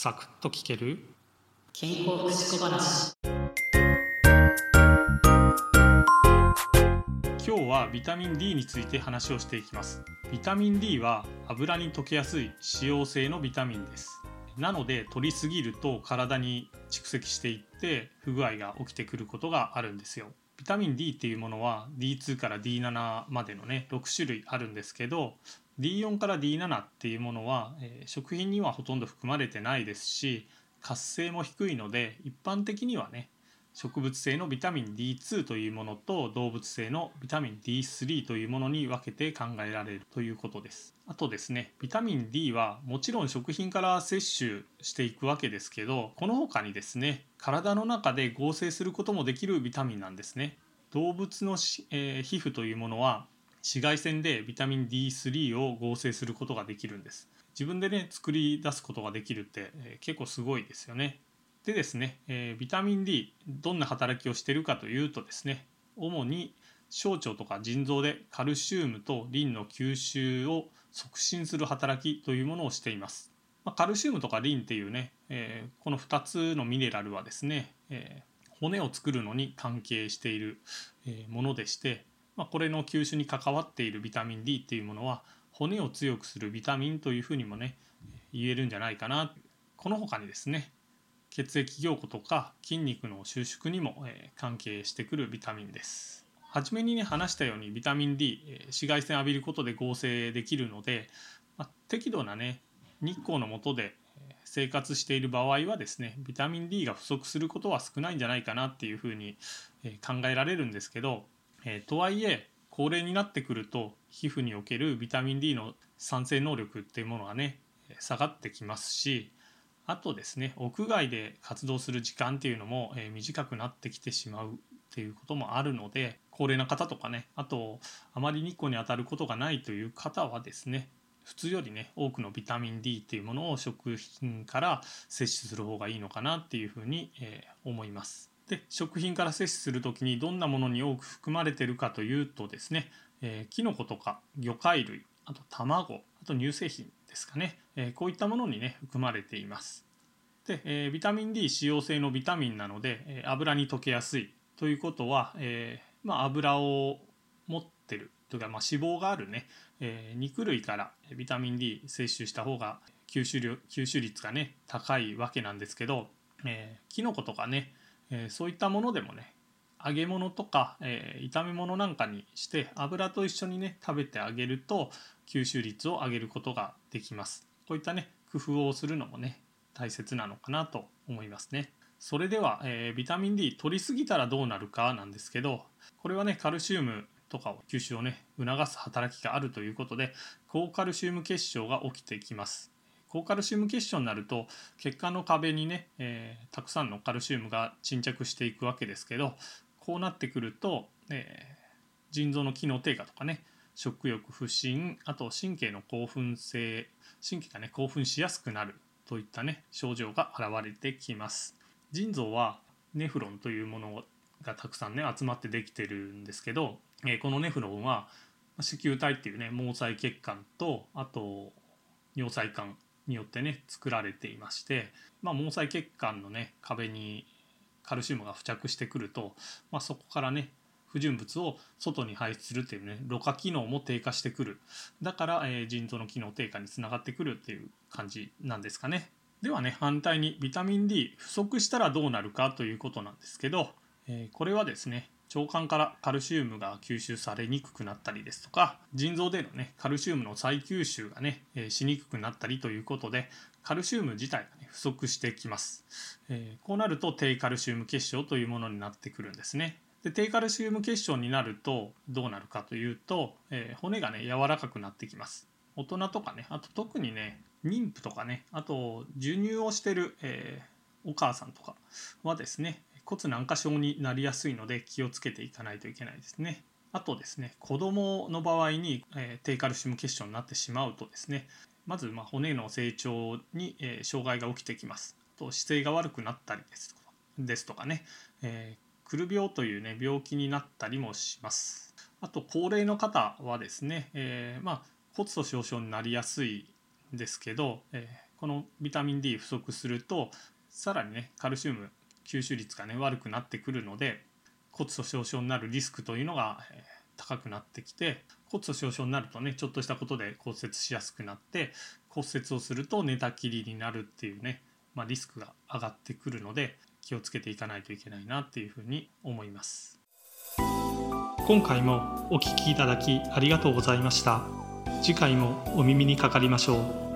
サクッと聞ける？健康福祉小話。今日はビタミン D について話をしていきます。ビタミン D は油に溶けやすい脂溶性のビタミンです。なので摂りすぎると体に蓄積していって不具合が起きてくることがあるんですよ。ビタミン D っていうものは D2 から D7 までのね6種類あるんですけど D4 から D7 っていうものは、えー食品にはほとんど含まれてないですし活性も低いので一般的にはね植物性のビタミン D2 というものと動物性のビタミン D3 というものに分けて考えられるということです。あとですねビタミン D はもちろん食品から摂取していくわけですけどこの他にですね体の中で合成することもできるビタミンなんですね。動物の、えー皮膚というものは紫外線でビタミン D3 を合成することができるんです。自分でね作り出すことができるって、えー結構すごいですよね。でですね、えービタミン D どんな働きをしてるかというとですね主に小腸とか腎臓でカルシウムとリンの吸収を促進する働きというものをしています、まあ、カルシウムとかリンっていうね、えーこの2つのミネラルはですね、えー骨を作るのに関係している、えーものでして、まあ、これの吸収に関わっているビタミン D っていうものは骨を強くするビタミンというふうにもね言えるんじゃないかなこの他にですね血液凝固とか筋肉の収縮にも、え関係してくるビタミンです。はじめにね話したようにビタミン D、え紫外線浴びることで合成できるので、まあ適度なね日光の下で生活している場合はですねビタミン D が不足することは少ないんじゃないかなっていうふうに、考えられるんですけど、えーとはいえ高齢になってくると皮膚におけるビタミン D の産生能力っていうものがね下がってきますしあとですね屋外で活動する時間っていうのも、えー短くなってきてしまうっていうこともあるので高齢な方とかねあとあまり日光に当たることがないという方はですね普通よりね多くのビタミン D っていうものを食品から摂取する方がいいのかなっていうふうに、えー思います。で食品から摂取する時にどんなものに多く含まれてるかというとですね、えーキノコとか魚介類あと卵あと乳製品ですかね、えーこういったものにね含まれています。で、えービタミン D 脂溶性のビタミンなので、えー油に溶けやすい。ということは、えーまあ、油を持ってるというか、まあ、脂肪があるね、えー肉類からビタミン D 摂取した方が吸収量吸収率がね高いわけなんですけど、えーキノコとかね、えーそういったものでもね揚げ物とか、えー炒め物なんかにして油と一緒にね食べてあげると吸収率を上げることができます。こういったね工夫をするのもね大切なのかなと思いますね。それでは、えービタミン D 取りすぎたらどうなるかなんですけどこれはねカルシウムとかを吸収をね促す働きがあるということで高カルシウム結晶が起きてきます。高カルシウム結晶になると血管の壁にね、えーたくさんのカルシウムが沈着していくわけですけどこうなってくると、えー腎臓の機能低下とかね食欲不振あと神経の興奮性神経がね興奮しやすくなるといったね症状が現れてきます。腎臓はネフロンというものがたくさんね集まってできてるんですけど、えーこのネフロンは子宮体っていうね毛細血管とあと尿細管によってね作られていまして、まあ、毛細血管のね壁にカルシウムが付着してくると、まあ、そこからね不純物を外に排出するっていうねろ過機能も低下してくる。だから、えー腎臓の機能低下につながってくるっていう感じなんですかね。ではね反対にビタミン D 不足したらどうなるかということなんですけど、えーこれはですね腸管からカルシウムが吸収されにくくなったりですとか腎臓でのねカルシウムの再吸収がね、えーしにくくなったりということでカルシウム自体が、ね、不足してきます、えーこうなると低カルシウム結晶というものになってくるんですね。で低カルシウム結晶になるとどうなるかというと、えー骨がね柔らかくなってきます。大人とかねあと特にね妊婦とかねあと授乳をしてる、えお母さんとかはですね骨軟化症になりやすいので気をつけていかないといけないですね。あとですね子供の場合に、えー低カルシウム結晶になってしまうとですねまずま骨の成長に、えー障害が起きてきます。と姿勢が悪くなったりですとかですとかね、えーくる病というね病気になったりもします。あと高齢の方はですね、えーまあ骨粗しょう症になりやすいんですけど、えーこのビタミン D 不足するとさらにねカルシウム吸収率がね悪くなってくるので骨粗鬆症になるリスクというのが、え高くなってきて骨粗鬆症になるとねちょっとしたことで骨折しやすくなって骨折をすると寝たきりになるっていうね、まあ、リスクが上がってくるので気をつけていかないといけないなっていうふうに思います。今回もお聴きいただきありがとうございました。次回もお耳にかかりましょう。